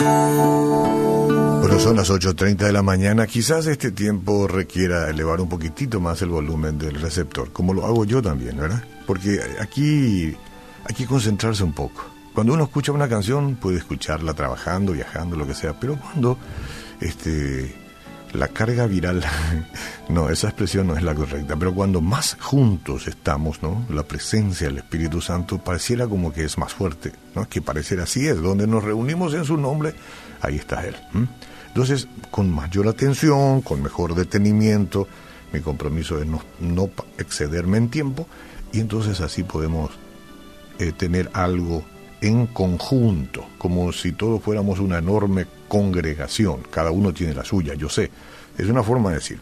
Bueno, son las 8.30 de la mañana. Quizás este tiempo requiera elevar un poquitito más el volumen del receptor, como lo hago yo también, ¿verdad? Porque aquí hay que concentrarse un poco. Cuando uno escucha una canción puede escucharla trabajando, viajando, lo que sea, pero cuando este la carga viral, no, esa expresión no es la correcta, pero cuando más juntos estamos, ¿no? La presencia del Espíritu Santo pareciera como que es más fuerte, ¿no? Que parecer así es, donde nos reunimos en su nombre, ahí está Él. Entonces, con mayor atención, con mejor detenimiento, mi compromiso es no, no excederme en tiempo, y entonces así podemos eh, tener algo en conjunto, como si todos fuéramos una enorme congregación, cada uno tiene la suya, yo sé, es una forma de decir.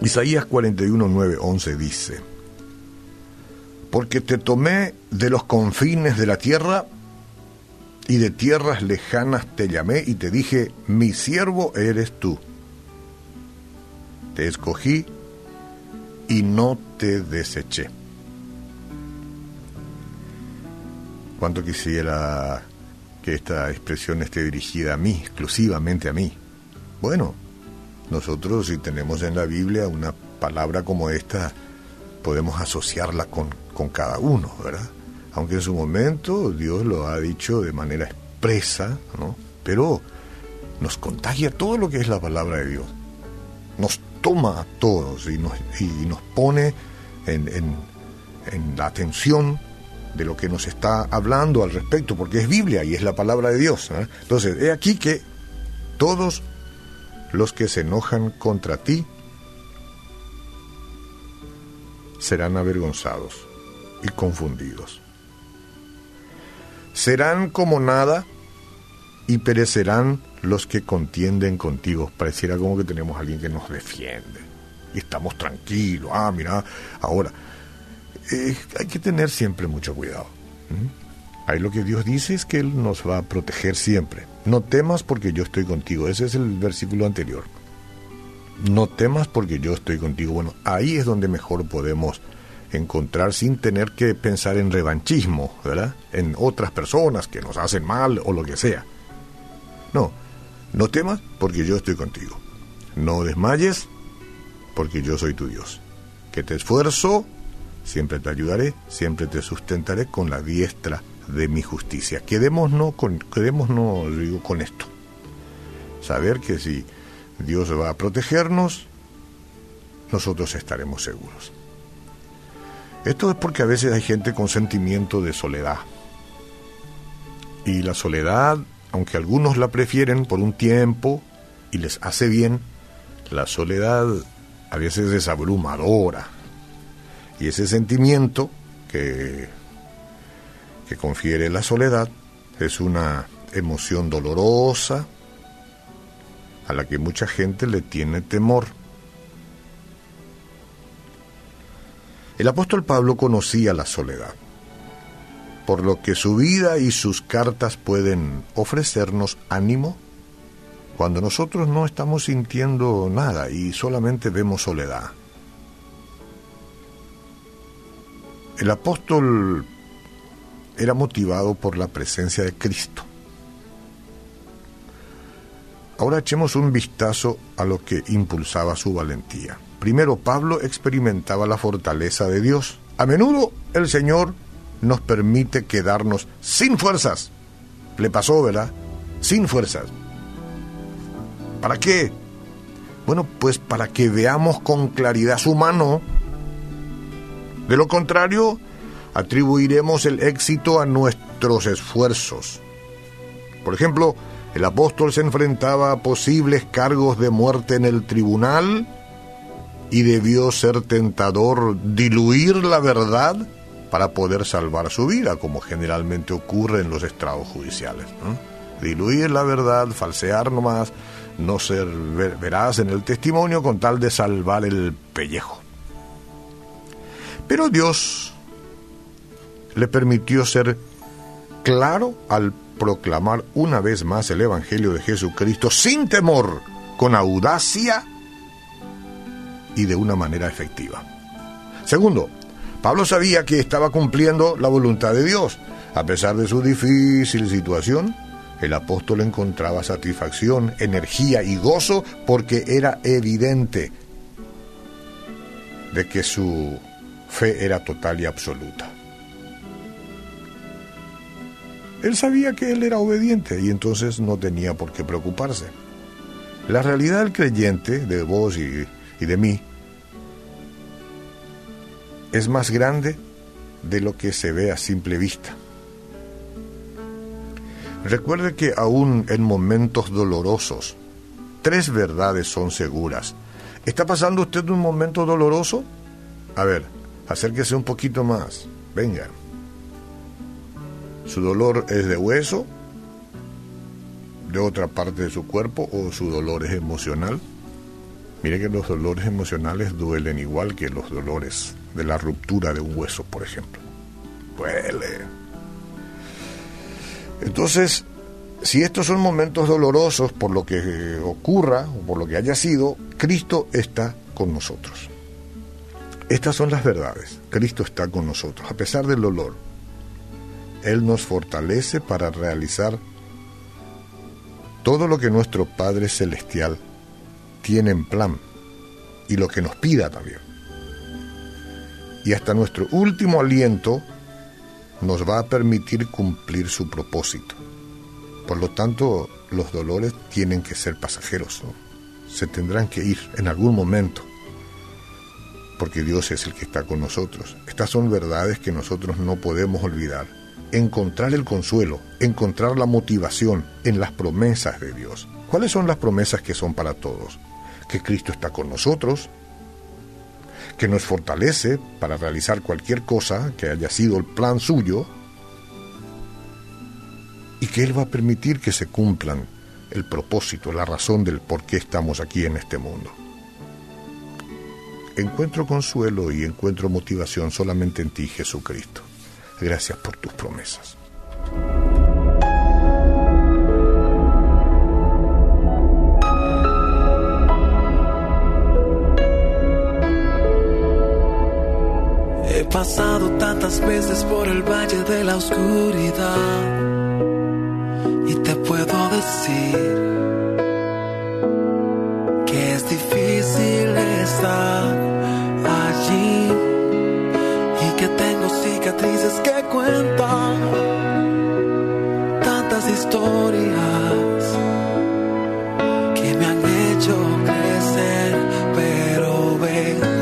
Isaías 41, 9, 11 dice, porque te tomé de los confines de la tierra y de tierras lejanas te llamé y te dije, mi siervo eres tú. Te escogí y no te deseché. Cuánto quisiera que esta expresión esté dirigida a mí, exclusivamente a mí. Bueno, nosotros si tenemos en la Biblia una palabra como esta, podemos asociarla con, con cada uno, ¿verdad? Aunque en su momento Dios lo ha dicho de manera expresa, ¿no? Pero nos contagia todo lo que es la palabra de Dios. Nos toma a todos y nos, y nos pone en, en, en la atención de lo que nos está hablando al respecto, porque es Biblia y es la palabra de Dios. ¿eh? Entonces, he aquí que todos los que se enojan contra ti serán avergonzados y confundidos. Serán como nada y perecerán los que contienden contigo. Pareciera como que tenemos a alguien que nos defiende y estamos tranquilos. Ah, mira, ahora eh, hay que tener siempre mucho cuidado. Ahí lo que Dios dice es que Él nos va a proteger siempre. No temas porque yo estoy contigo. Ese es el versículo anterior. No temas porque yo estoy contigo. Bueno, ahí es donde mejor podemos encontrar sin tener que pensar en revanchismo, ¿verdad? En otras personas que nos hacen mal o lo que sea. No, no temas porque yo estoy contigo. No desmayes porque yo soy tu Dios. Que te esfuerzo Siempre te ayudaré, siempre te sustentaré con la diestra de mi justicia. Quedémonos con, quedémonos, digo, con esto. Saber que si Dios va a protegernos, nosotros estaremos seguros. Esto es porque a veces hay gente con sentimiento de soledad. Y la soledad, aunque algunos la prefieren por un tiempo y les hace bien, la soledad a veces es abrumadora, y ese sentimiento que, que confiere la soledad es una emoción dolorosa a la que mucha gente le tiene temor. El apóstol Pablo conocía la soledad, por lo que su vida y sus cartas pueden ofrecernos ánimo cuando nosotros no estamos sintiendo nada y solamente vemos soledad. El apóstol era motivado por la presencia de Cristo. Ahora echemos un vistazo a lo que impulsaba su valentía. Primero, Pablo experimentaba la fortaleza de Dios. A menudo el Señor nos permite quedarnos sin fuerzas. Le pasó, ¿verdad? Sin fuerzas. ¿Para qué? Bueno, pues para que veamos con claridad su mano de lo contrario, atribuiremos el éxito a nuestros esfuerzos. Por ejemplo, el apóstol se enfrentaba a posibles cargos de muerte en el tribunal y debió ser tentador diluir la verdad para poder salvar su vida, como generalmente ocurre en los estrados judiciales. Diluir la verdad, falsear nomás, no ser veraz en el testimonio con tal de salvar el pellejo. Pero Dios le permitió ser claro al proclamar una vez más el Evangelio de Jesucristo sin temor, con audacia y de una manera efectiva. Segundo, Pablo sabía que estaba cumpliendo la voluntad de Dios. A pesar de su difícil situación, el apóstol encontraba satisfacción, energía y gozo porque era evidente de que su fe era total y absoluta. Él sabía que él era obediente y entonces no tenía por qué preocuparse. La realidad del creyente, de vos y, de mí, es más grande de lo que se ve a simple vista. Recuerde que aún en momentos dolorosos, tres verdades son seguras. ¿Está pasando usted un momento doloroso? A ver, acérquese un poquito más. Venga. ¿Su dolor es de hueso? ¿De otra parte de su cuerpo? ¿O su dolor es emocional? Mire que los dolores emocionales duelen igual que los dolores de la ruptura de un hueso, por ejemplo. Duele. Entonces, si estos son momentos dolorosos por lo que ocurra o por lo que haya sido, Cristo está con nosotros. Estas son las verdades. Cristo está con nosotros, a pesar del dolor. Él nos fortalece para realizar todo lo que nuestro Padre Celestial tiene en plan y lo que nos pida también. Y hasta nuestro último aliento nos va a permitir cumplir su propósito. Por lo tanto, los dolores tienen que ser pasajeros, se tendrán que ir en algún momento, porque Dios es el que está con nosotros. Estas son verdades que nosotros no podemos olvidar. Encontrar el consuelo, encontrar la motivación en las promesas de Dios. ¿Cuáles son las promesas que son para todos? Que Cristo está con nosotros, que nos fortalece para realizar cualquier cosa que haya sido el plan suyo y que Él va a permitir que se cumplan el propósito, la razón del por qué estamos aquí en este mundo. Encuentro consuelo y encuentro motivación solamente en ti, Jesucristo. Gracias por tus promesas. pasado tantas veces por el valle de la oscuridad y te puedo decir cuentan tantas historias que me han hecho crecer, pero ves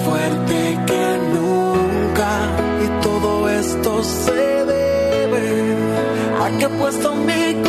fuerte que nunca y todo esto se debe a que he puesto mi